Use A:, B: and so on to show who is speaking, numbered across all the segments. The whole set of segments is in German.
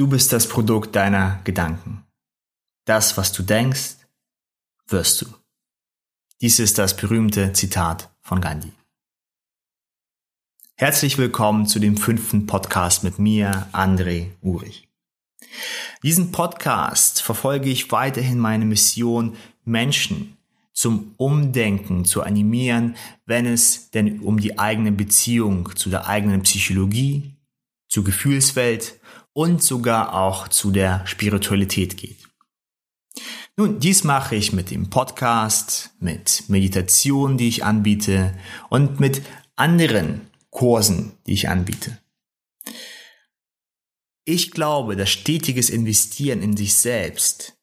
A: Du bist das Produkt deiner Gedanken. Das, was du denkst, wirst du. Dies ist das berühmte Zitat von Gandhi. Herzlich willkommen zu dem fünften Podcast mit mir, André Urich. Diesen Podcast verfolge ich weiterhin meine Mission, Menschen zum Umdenken zu animieren, wenn es denn um die eigene Beziehung zu der eigenen Psychologie, zur Gefühlswelt und sogar auch zu der Spiritualität geht. Nun, dies mache ich mit dem Podcast, mit Meditation, die ich anbiete und mit anderen Kursen, die ich anbiete. Ich glaube, dass stetiges Investieren in sich selbst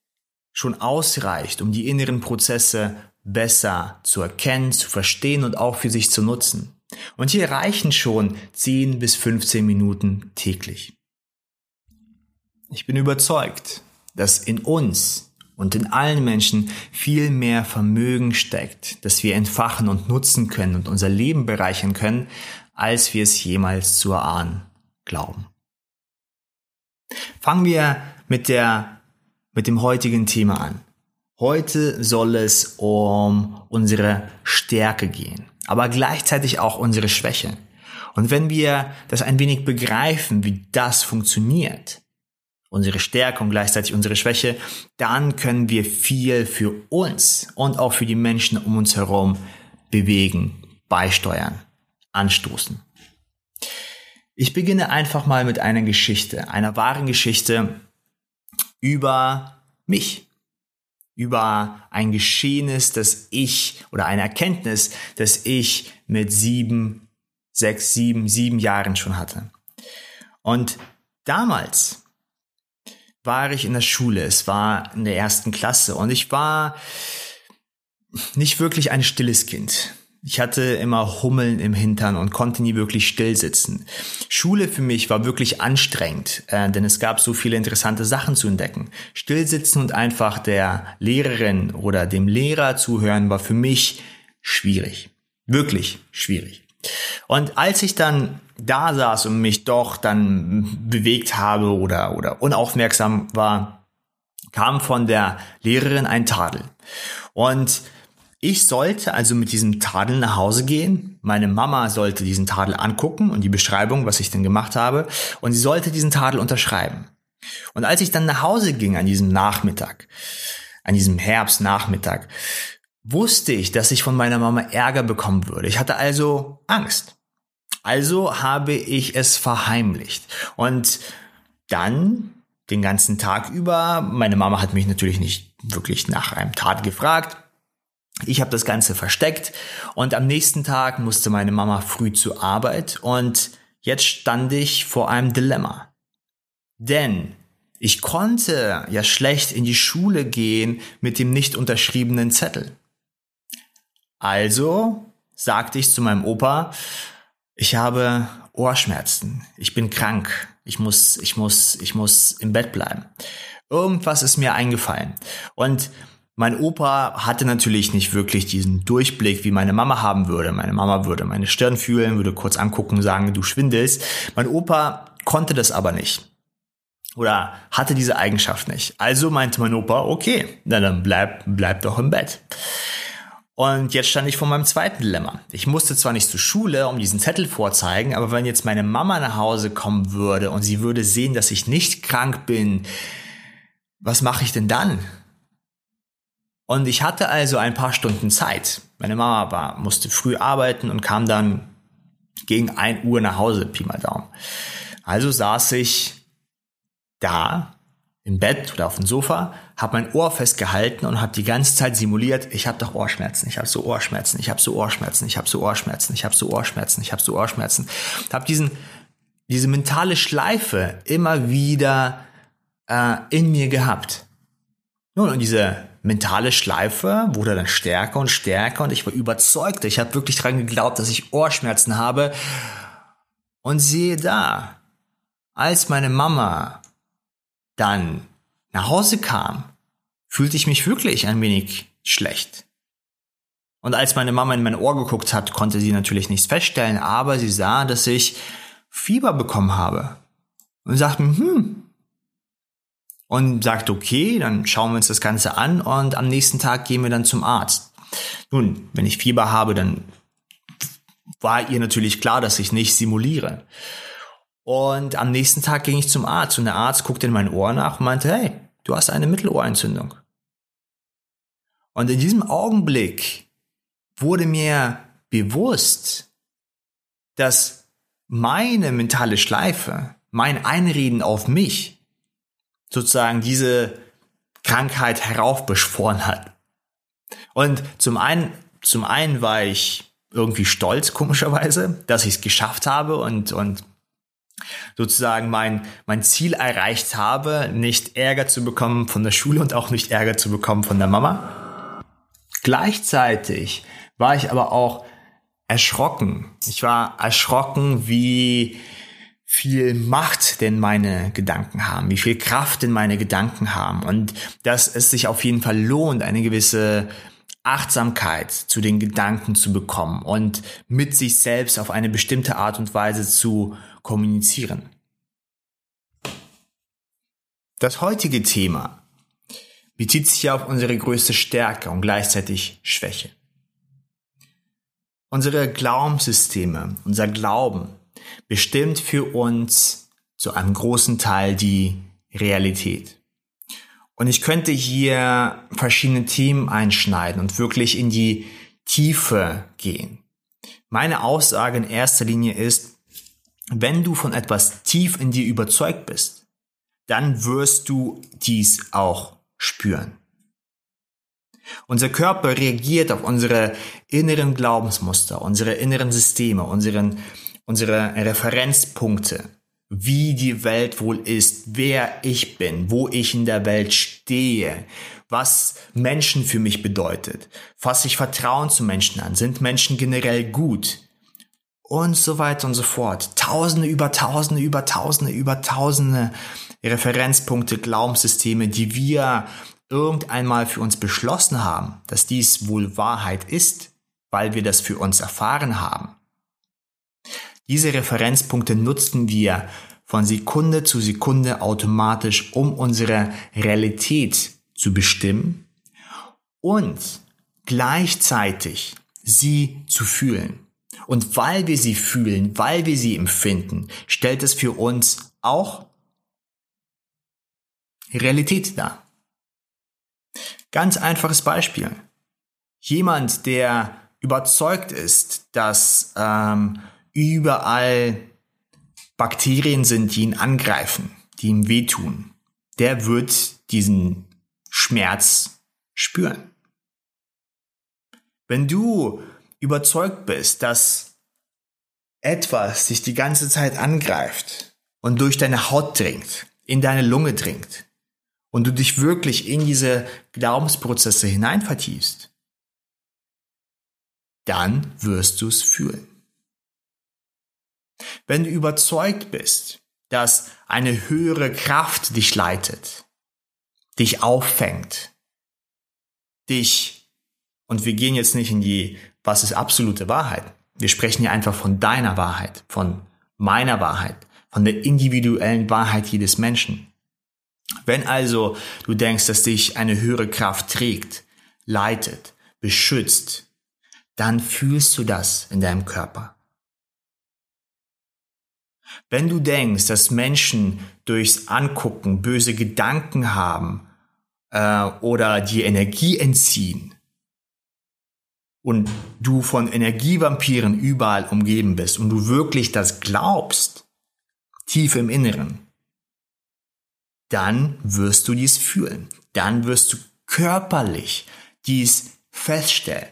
A: schon ausreicht, um die inneren Prozesse besser zu erkennen, zu verstehen und auch für sich zu nutzen. Und hier reichen schon 10 bis 15 Minuten täglich. Ich bin überzeugt, dass in uns und in allen Menschen viel mehr Vermögen steckt, das wir entfachen und nutzen können und unser Leben bereichern können, als wir es jemals zu erahnen glauben. Fangen wir mit der, mit dem heutigen Thema an. Heute soll es um unsere Stärke gehen, aber gleichzeitig auch unsere Schwäche. Und wenn wir das ein wenig begreifen, wie das funktioniert, unsere Stärke und gleichzeitig unsere Schwäche, dann können wir viel für uns und auch für die Menschen um uns herum bewegen, beisteuern, anstoßen. Ich beginne einfach mal mit einer Geschichte, einer wahren Geschichte über mich, über ein Geschehnis, das ich oder eine Erkenntnis, das ich mit sieben, sechs, sieben, sieben Jahren schon hatte. Und damals, war ich in der Schule. Es war in der ersten Klasse und ich war nicht wirklich ein stilles Kind. Ich hatte immer Hummeln im Hintern und konnte nie wirklich still sitzen. Schule für mich war wirklich anstrengend, äh, denn es gab so viele interessante Sachen zu entdecken. Stillsitzen und einfach der Lehrerin oder dem Lehrer zuhören war für mich schwierig. Wirklich schwierig. Und als ich dann da saß und mich doch dann bewegt habe oder, oder unaufmerksam war, kam von der Lehrerin ein Tadel. Und ich sollte also mit diesem Tadel nach Hause gehen. Meine Mama sollte diesen Tadel angucken und die Beschreibung, was ich denn gemacht habe. Und sie sollte diesen Tadel unterschreiben. Und als ich dann nach Hause ging an diesem Nachmittag, an diesem Herbstnachmittag, wusste ich, dass ich von meiner Mama Ärger bekommen würde. Ich hatte also Angst. Also habe ich es verheimlicht. Und dann den ganzen Tag über, meine Mama hat mich natürlich nicht wirklich nach einem Tat gefragt. Ich habe das Ganze versteckt und am nächsten Tag musste meine Mama früh zur Arbeit und jetzt stand ich vor einem Dilemma. Denn ich konnte ja schlecht in die Schule gehen mit dem nicht unterschriebenen Zettel. Also sagte ich zu meinem Opa, ich habe Ohrschmerzen, ich bin krank, ich muss, ich muss, ich muss im Bett bleiben. Irgendwas ist mir eingefallen. Und mein Opa hatte natürlich nicht wirklich diesen Durchblick, wie meine Mama haben würde. Meine Mama würde meine Stirn fühlen, würde kurz angucken, sagen, du schwindelst. Mein Opa konnte das aber nicht. Oder hatte diese Eigenschaft nicht. Also meinte mein Opa, okay, dann bleib, bleib doch im Bett. Und jetzt stand ich vor meinem zweiten Dilemma. Ich musste zwar nicht zur Schule, um diesen Zettel vorzeigen, aber wenn jetzt meine Mama nach Hause kommen würde und sie würde sehen, dass ich nicht krank bin, was mache ich denn dann? Und ich hatte also ein paar Stunden Zeit. Meine Mama war, musste früh arbeiten und kam dann gegen ein Uhr nach Hause, Pi mal Daumen. Also saß ich da im Bett oder auf dem Sofa, habe mein Ohr festgehalten und habe die ganze Zeit simuliert, ich habe doch Ohrschmerzen, ich habe so Ohrschmerzen, ich habe so Ohrschmerzen, ich habe so Ohrschmerzen, ich habe so Ohrschmerzen, ich habe so Ohrschmerzen. Habe diesen diese mentale Schleife immer wieder äh, in mir gehabt. Nun, und diese mentale Schleife wurde dann stärker und stärker und ich war überzeugt, ich habe wirklich dran geglaubt, dass ich Ohrschmerzen habe. Und siehe da, als meine Mama dann nach Hause kam, fühlte ich mich wirklich ein wenig schlecht. Und als meine Mama in mein Ohr geguckt hat, konnte sie natürlich nichts feststellen, aber sie sah, dass ich Fieber bekommen habe. Und sagte hm, und sagt, okay, dann schauen wir uns das Ganze an und am nächsten Tag gehen wir dann zum Arzt. Nun, wenn ich Fieber habe, dann war ihr natürlich klar, dass ich nicht simuliere. Und am nächsten Tag ging ich zum Arzt und der Arzt guckte in mein Ohr nach und meinte, hey, du hast eine Mittelohrentzündung. Und in diesem Augenblick wurde mir bewusst, dass meine mentale Schleife, mein Einreden auf mich, sozusagen diese Krankheit heraufbeschworen hat. Und zum einen, zum einen war ich irgendwie stolz, komischerweise, dass ich es geschafft habe und, und sozusagen mein, mein Ziel erreicht habe, nicht Ärger zu bekommen von der Schule und auch nicht Ärger zu bekommen von der Mama. Gleichzeitig war ich aber auch erschrocken. Ich war erschrocken, wie viel Macht denn meine Gedanken haben, wie viel Kraft denn meine Gedanken haben und dass es sich auf jeden Fall lohnt, eine gewisse Achtsamkeit zu den Gedanken zu bekommen und mit sich selbst auf eine bestimmte Art und Weise zu kommunizieren. Das heutige Thema bezieht sich auf unsere größte Stärke und gleichzeitig Schwäche. Unsere Glaubenssysteme, unser Glauben bestimmt für uns zu einem großen Teil die Realität. Und ich könnte hier verschiedene Themen einschneiden und wirklich in die Tiefe gehen. Meine Aussage in erster Linie ist, wenn du von etwas tief in dir überzeugt bist, dann wirst du dies auch spüren. Unser Körper reagiert auf unsere inneren Glaubensmuster, unsere inneren Systeme, unseren, unsere Referenzpunkte wie die Welt wohl ist, wer ich bin, wo ich in der Welt stehe, was Menschen für mich bedeutet, fasse ich Vertrauen zu Menschen an, sind Menschen generell gut und so weiter und so fort. Tausende über Tausende über Tausende über Tausende Referenzpunkte, Glaubenssysteme, die wir irgendeinmal für uns beschlossen haben, dass dies wohl Wahrheit ist, weil wir das für uns erfahren haben. Diese Referenzpunkte nutzten wir von Sekunde zu Sekunde automatisch, um unsere Realität zu bestimmen und gleichzeitig sie zu fühlen. Und weil wir sie fühlen, weil wir sie empfinden, stellt es für uns auch Realität dar. Ganz einfaches Beispiel. Jemand, der überzeugt ist, dass ähm, überall Bakterien sind, die ihn angreifen, die ihm wehtun, der wird diesen Schmerz spüren. Wenn du überzeugt bist, dass etwas dich die ganze Zeit angreift und durch deine Haut dringt, in deine Lunge dringt und du dich wirklich in diese Glaubensprozesse hinein vertiefst, dann wirst du es fühlen. Wenn du überzeugt bist, dass eine höhere Kraft dich leitet, dich auffängt, dich, und wir gehen jetzt nicht in die, was ist absolute Wahrheit. Wir sprechen hier einfach von deiner Wahrheit, von meiner Wahrheit, von der individuellen Wahrheit jedes Menschen. Wenn also du denkst, dass dich eine höhere Kraft trägt, leitet, beschützt, dann fühlst du das in deinem Körper. Wenn du denkst, dass Menschen durchs Angucken böse Gedanken haben äh, oder dir Energie entziehen und du von Energievampiren überall umgeben bist und du wirklich das glaubst, tief im Inneren, dann wirst du dies fühlen. Dann wirst du körperlich dies feststellen.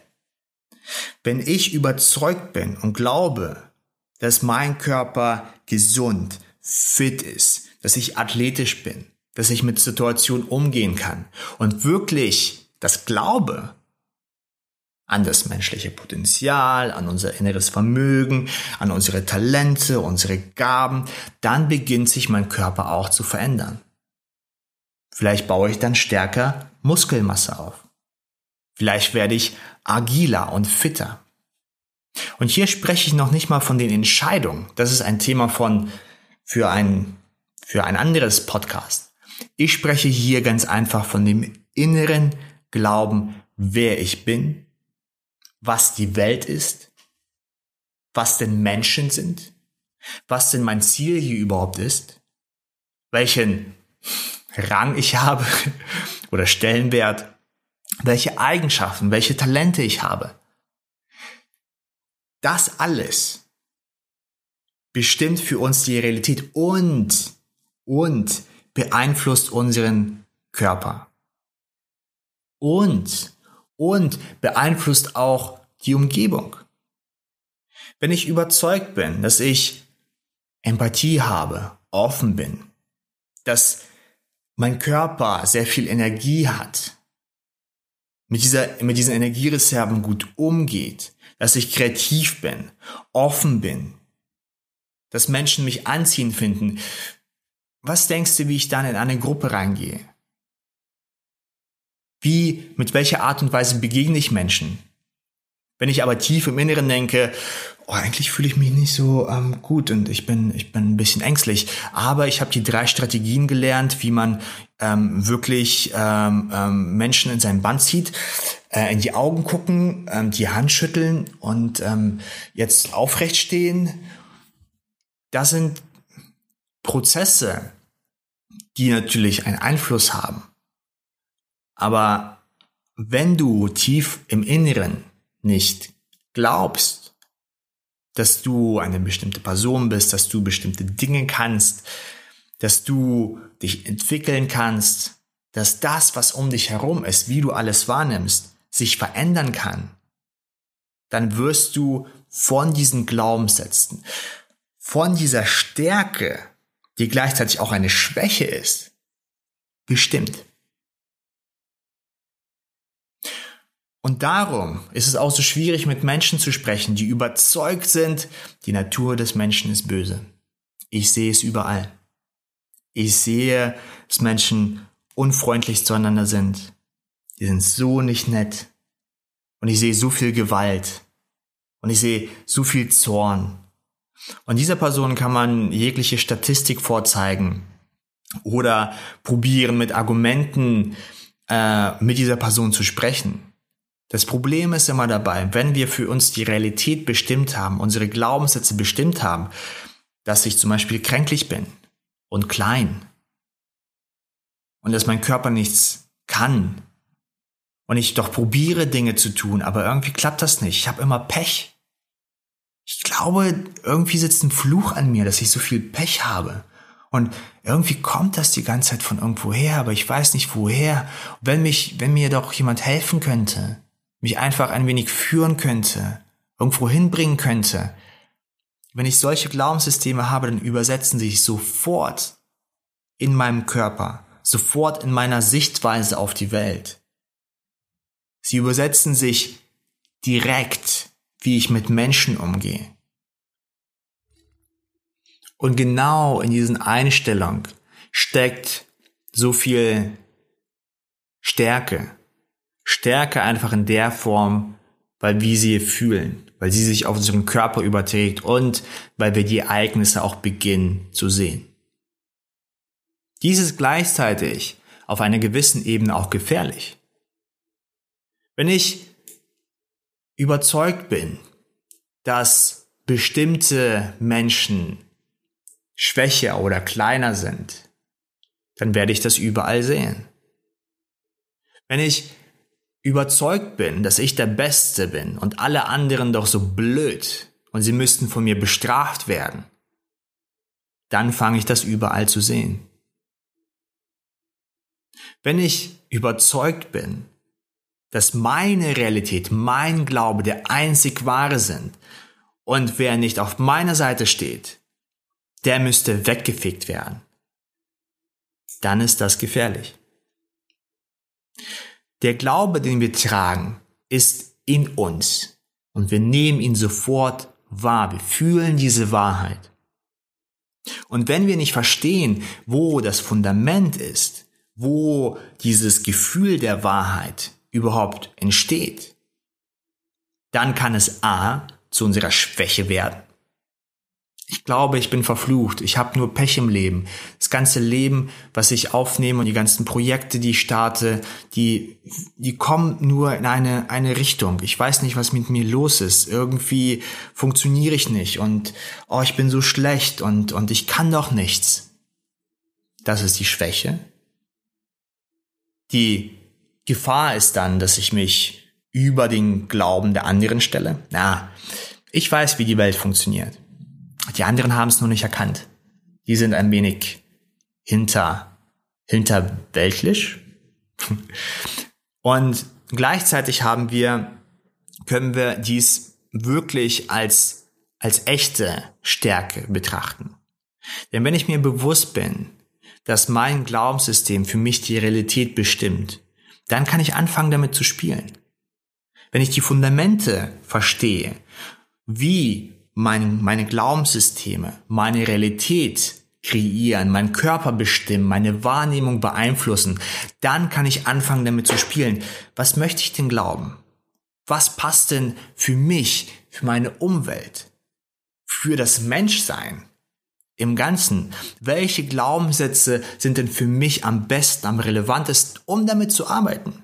A: Wenn ich überzeugt bin und glaube, dass mein Körper gesund, fit ist, dass ich athletisch bin, dass ich mit Situationen umgehen kann und wirklich das Glaube an das menschliche Potenzial, an unser inneres Vermögen, an unsere Talente, unsere Gaben, dann beginnt sich mein Körper auch zu verändern. Vielleicht baue ich dann stärker Muskelmasse auf. Vielleicht werde ich agiler und fitter. Und hier spreche ich noch nicht mal von den Entscheidungen. Das ist ein Thema von, für ein, für ein anderes Podcast. Ich spreche hier ganz einfach von dem inneren Glauben, wer ich bin, was die Welt ist, was denn Menschen sind, was denn mein Ziel hier überhaupt ist, welchen Rang ich habe oder Stellenwert, welche Eigenschaften, welche Talente ich habe. Das alles bestimmt für uns die Realität und, und beeinflusst unseren Körper. Und, und beeinflusst auch die Umgebung. Wenn ich überzeugt bin, dass ich Empathie habe, offen bin, dass mein Körper sehr viel Energie hat, mit, dieser, mit diesen Energiereserven gut umgeht, dass ich kreativ bin, offen bin, dass Menschen mich anziehen finden. Was denkst du, wie ich dann in eine Gruppe reingehe? Wie, mit welcher Art und Weise begegne ich Menschen? Wenn ich aber tief im Inneren denke, oh, eigentlich fühle ich mich nicht so ähm, gut und ich bin, ich bin ein bisschen ängstlich. Aber ich habe die drei Strategien gelernt, wie man ähm, wirklich ähm, ähm, Menschen in sein Band zieht, äh, in die Augen gucken, ähm, die Hand schütteln und ähm, jetzt aufrecht stehen. Das sind Prozesse, die natürlich einen Einfluss haben. Aber wenn du tief im Inneren nicht glaubst, dass du eine bestimmte Person bist, dass du bestimmte Dinge kannst, dass du dich entwickeln kannst, dass das, was um dich herum ist, wie du alles wahrnimmst, sich verändern kann, dann wirst du von diesen Glaubenssätzen, von dieser Stärke, die gleichzeitig auch eine Schwäche ist, bestimmt. Und darum ist es auch so schwierig, mit Menschen zu sprechen, die überzeugt sind, die Natur des Menschen ist böse. Ich sehe es überall. Ich sehe, dass Menschen unfreundlich zueinander sind. Die sind so nicht nett. Und ich sehe so viel Gewalt. Und ich sehe so viel Zorn. Und dieser Person kann man jegliche Statistik vorzeigen oder probieren, mit Argumenten äh, mit dieser Person zu sprechen. Das Problem ist immer dabei, wenn wir für uns die Realität bestimmt haben, unsere Glaubenssätze bestimmt haben, dass ich zum Beispiel kränklich bin und klein und dass mein Körper nichts kann und ich doch probiere Dinge zu tun, aber irgendwie klappt das nicht. Ich habe immer Pech. Ich glaube, irgendwie sitzt ein Fluch an mir, dass ich so viel Pech habe. Und irgendwie kommt das die ganze Zeit von irgendwo her, aber ich weiß nicht woher. Wenn mich, wenn mir doch jemand helfen könnte, mich einfach ein wenig führen könnte, irgendwo hinbringen könnte. Wenn ich solche Glaubenssysteme habe, dann übersetzen sie sich sofort in meinem Körper, sofort in meiner Sichtweise auf die Welt. Sie übersetzen sich direkt, wie ich mit Menschen umgehe. Und genau in diesen Einstellungen steckt so viel Stärke, Stärke einfach in der Form, weil wir sie fühlen, weil sie sich auf unseren Körper überträgt und weil wir die Ereignisse auch beginnen zu sehen. Dies ist gleichzeitig auf einer gewissen Ebene auch gefährlich. Wenn ich überzeugt bin, dass bestimmte Menschen schwächer oder kleiner sind, dann werde ich das überall sehen. Wenn ich überzeugt bin, dass ich der Beste bin und alle anderen doch so blöd und sie müssten von mir bestraft werden, dann fange ich das überall zu sehen. Wenn ich überzeugt bin, dass meine Realität, mein Glaube der einzig wahre sind und wer nicht auf meiner Seite steht, der müsste weggefegt werden, dann ist das gefährlich. Der Glaube, den wir tragen, ist in uns und wir nehmen ihn sofort wahr. Wir fühlen diese Wahrheit. Und wenn wir nicht verstehen, wo das Fundament ist, wo dieses Gefühl der Wahrheit überhaupt entsteht, dann kann es A zu unserer Schwäche werden. Ich glaube, ich bin verflucht. Ich habe nur Pech im Leben. Das ganze Leben, was ich aufnehme und die ganzen Projekte, die ich starte, die, die kommen nur in eine, eine Richtung. Ich weiß nicht, was mit mir los ist. Irgendwie funktioniere ich nicht und oh, ich bin so schlecht und, und ich kann doch nichts. Das ist die Schwäche. Die Gefahr ist dann, dass ich mich über den Glauben der anderen stelle. Na, ich weiß, wie die Welt funktioniert. Die anderen haben es nur nicht erkannt. Die sind ein wenig hinter, hinterweltlich. Und gleichzeitig haben wir, können wir dies wirklich als, als echte Stärke betrachten. Denn wenn ich mir bewusst bin, dass mein Glaubenssystem für mich die Realität bestimmt, dann kann ich anfangen damit zu spielen. Wenn ich die Fundamente verstehe, wie mein, meine Glaubenssysteme, meine Realität kreieren, meinen Körper bestimmen, meine Wahrnehmung beeinflussen, dann kann ich anfangen damit zu spielen. Was möchte ich denn glauben? Was passt denn für mich, für meine Umwelt, für das Menschsein im Ganzen? Welche Glaubenssätze sind denn für mich am besten, am relevantesten, um damit zu arbeiten?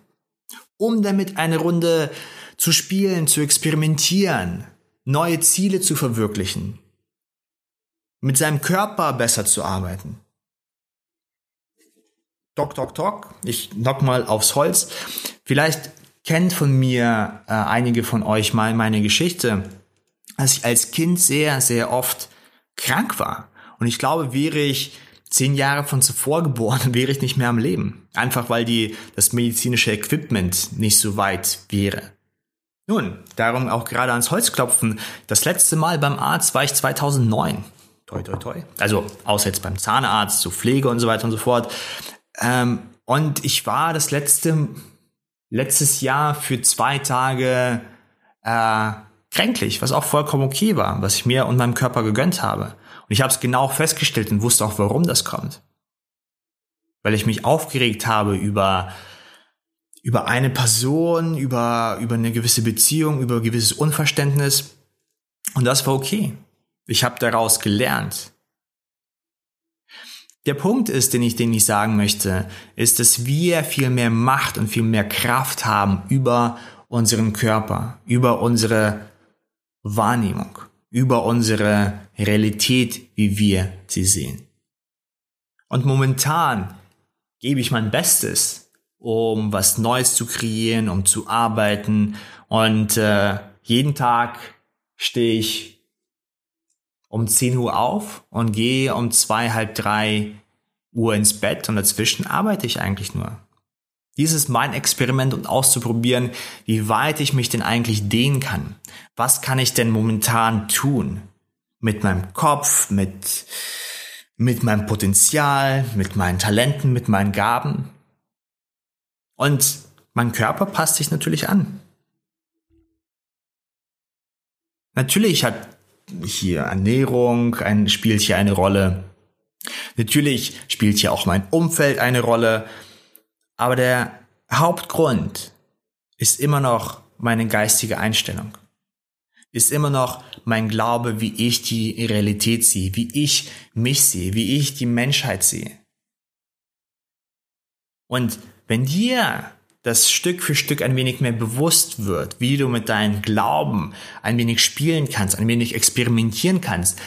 A: Um damit eine Runde zu spielen, zu experimentieren, neue Ziele zu verwirklichen, mit seinem Körper besser zu arbeiten. Tok, tok, tok. Ich knock mal aufs Holz. Vielleicht kennt von mir äh, einige von euch mal meine Geschichte, dass ich als Kind sehr, sehr oft krank war. Und ich glaube, wäre ich zehn Jahre von zuvor geboren, wäre ich nicht mehr am Leben. Einfach weil die, das medizinische Equipment nicht so weit wäre. Nun, darum auch gerade ans Holz klopfen. Das letzte Mal beim Arzt war ich 2009. Toi, toi, toi. Also, außer jetzt beim Zahnarzt, zu Pflege und so weiter und so fort. Ähm, und ich war das letzte, letztes Jahr für zwei Tage äh, kränklich, was auch vollkommen okay war, was ich mir und meinem Körper gegönnt habe. Und ich habe es genau festgestellt und wusste auch, warum das kommt. Weil ich mich aufgeregt habe über über eine Person, über, über eine gewisse Beziehung, über gewisses Unverständnis. Und das war okay. Ich habe daraus gelernt. Der Punkt ist, den ich, den ich sagen möchte, ist, dass wir viel mehr Macht und viel mehr Kraft haben über unseren Körper, über unsere Wahrnehmung, über unsere Realität, wie wir sie sehen. Und momentan gebe ich mein Bestes, um was Neues zu kreieren, um zu arbeiten. Und äh, jeden Tag stehe ich um 10 Uhr auf und gehe um zwei, halb drei Uhr ins Bett und dazwischen arbeite ich eigentlich nur. Dies ist mein Experiment und auszuprobieren, wie weit ich mich denn eigentlich dehnen kann. Was kann ich denn momentan tun? Mit meinem Kopf, mit, mit meinem Potenzial, mit meinen Talenten, mit meinen Gaben. Und mein Körper passt sich natürlich an. Natürlich hat hier Ernährung ein, spielt hier eine Rolle. Natürlich spielt hier auch mein Umfeld eine Rolle. Aber der Hauptgrund ist immer noch meine geistige Einstellung. Ist immer noch mein Glaube, wie ich die Realität sehe, wie ich mich sehe, wie ich die Menschheit sehe. Und wenn dir das Stück für Stück ein wenig mehr bewusst wird, wie du mit deinem Glauben ein wenig spielen kannst, ein wenig experimentieren kannst,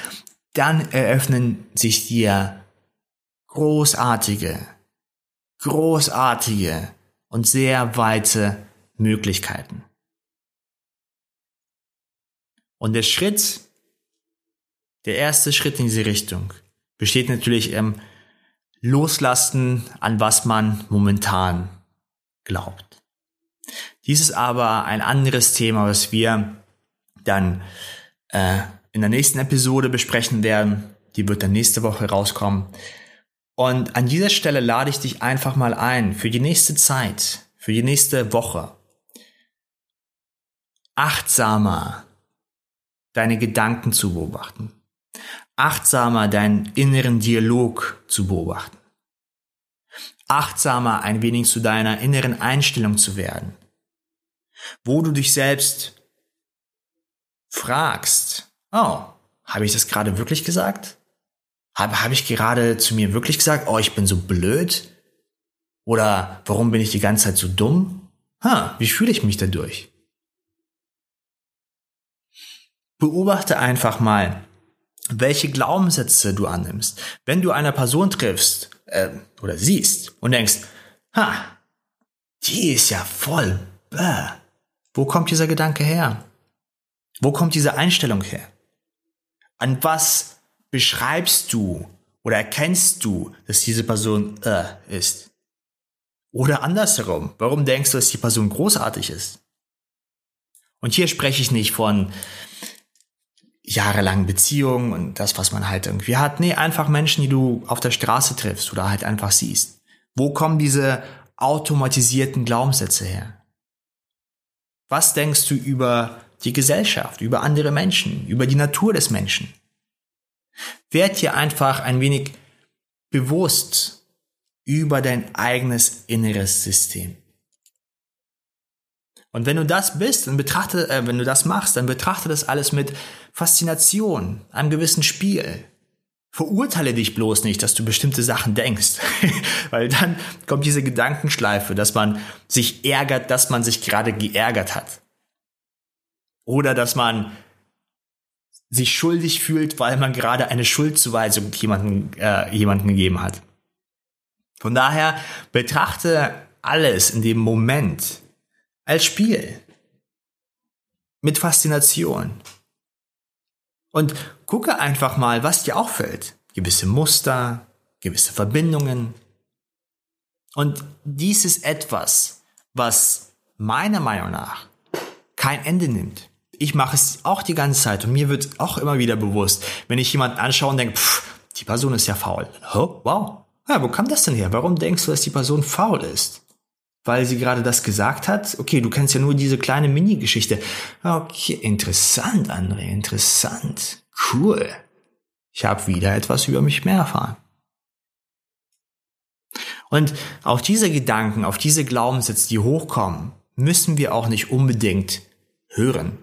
A: dann eröffnen sich dir großartige, großartige und sehr weite Möglichkeiten. Und der Schritt, der erste Schritt in diese Richtung, besteht natürlich im loslassen, an was man momentan glaubt. Dies ist aber ein anderes Thema, was wir dann äh, in der nächsten Episode besprechen werden. Die wird dann nächste Woche rauskommen. Und an dieser Stelle lade ich dich einfach mal ein, für die nächste Zeit, für die nächste Woche, achtsamer deine Gedanken zu beobachten achtsamer deinen inneren Dialog zu beobachten. Achtsamer ein wenig zu deiner inneren Einstellung zu werden. Wo du dich selbst fragst, oh, habe ich das gerade wirklich gesagt? Habe, habe ich gerade zu mir wirklich gesagt, oh, ich bin so blöd? Oder warum bin ich die ganze Zeit so dumm? Ha, wie fühle ich mich dadurch? Beobachte einfach mal, welche Glaubenssätze du annimmst. Wenn du eine Person triffst äh, oder siehst und denkst, ha, die ist ja voll, bäh. wo kommt dieser Gedanke her? Wo kommt diese Einstellung her? An was beschreibst du oder erkennst du, dass diese Person äh, ist? Oder andersherum, warum denkst du, dass die Person großartig ist? Und hier spreche ich nicht von jahrelangen Beziehungen und das, was man halt irgendwie hat. Nee, einfach Menschen, die du auf der Straße triffst oder halt einfach siehst. Wo kommen diese automatisierten Glaubenssätze her? Was denkst du über die Gesellschaft, über andere Menschen, über die Natur des Menschen? Werd dir einfach ein wenig bewusst über dein eigenes inneres System. Und wenn du das bist, dann betrachte, äh, wenn du das machst, dann betrachte das alles mit Faszination, einem gewissen Spiel. Verurteile dich bloß nicht, dass du bestimmte Sachen denkst, weil dann kommt diese Gedankenschleife, dass man sich ärgert, dass man sich gerade geärgert hat. Oder dass man sich schuldig fühlt, weil man gerade eine Schuldzuweisung jemanden, äh, jemanden gegeben hat. Von daher betrachte alles in dem Moment als Spiel. Mit Faszination. Und gucke einfach mal, was dir auffällt. Gewisse Muster, gewisse Verbindungen. Und dies ist etwas, was meiner Meinung nach kein Ende nimmt. Ich mache es auch die ganze Zeit und mir wird auch immer wieder bewusst, wenn ich jemanden anschaue und denke, pff, die Person ist ja faul. Oh, wow. Ja, wo kam das denn her? Warum denkst du, dass die Person faul ist? Weil sie gerade das gesagt hat. Okay, du kennst ja nur diese kleine Mini-Geschichte. Okay, interessant, André, interessant. Cool. Ich habe wieder etwas über mich mehr erfahren. Und auch diese Gedanken, auf diese Glaubenssätze, die hochkommen, müssen wir auch nicht unbedingt hören.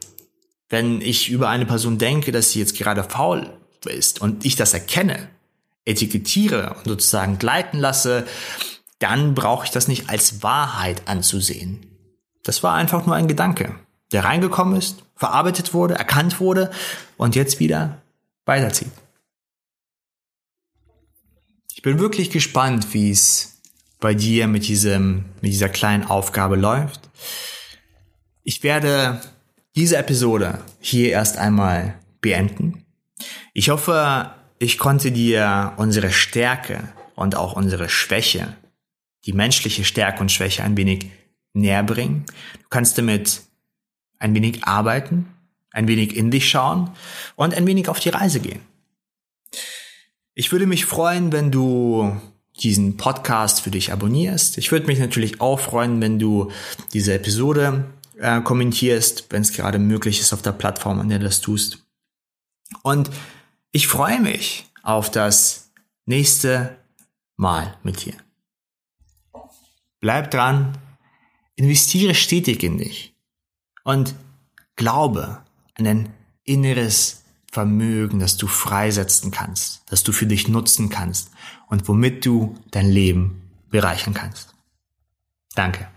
A: Wenn ich über eine Person denke, dass sie jetzt gerade faul ist und ich das erkenne, etikettiere und sozusagen gleiten lasse, dann brauche ich das nicht als Wahrheit anzusehen. Das war einfach nur ein Gedanke, der reingekommen ist, verarbeitet wurde, erkannt wurde und jetzt wieder weiterzieht. Ich bin wirklich gespannt, wie es bei dir mit diesem, mit dieser kleinen Aufgabe läuft. Ich werde diese Episode hier erst einmal beenden. Ich hoffe, ich konnte dir unsere Stärke und auch unsere Schwäche die menschliche Stärke und Schwäche ein wenig näher bringen. Du kannst damit ein wenig arbeiten, ein wenig in dich schauen und ein wenig auf die Reise gehen. Ich würde mich freuen, wenn du diesen Podcast für dich abonnierst. Ich würde mich natürlich auch freuen, wenn du diese Episode äh, kommentierst, wenn es gerade möglich ist auf der Plattform, an der du das tust. Und ich freue mich auf das nächste Mal mit dir. Bleib dran, investiere stetig in dich und glaube an dein inneres Vermögen, das du freisetzen kannst, das du für dich nutzen kannst und womit du dein Leben bereichern kannst. Danke.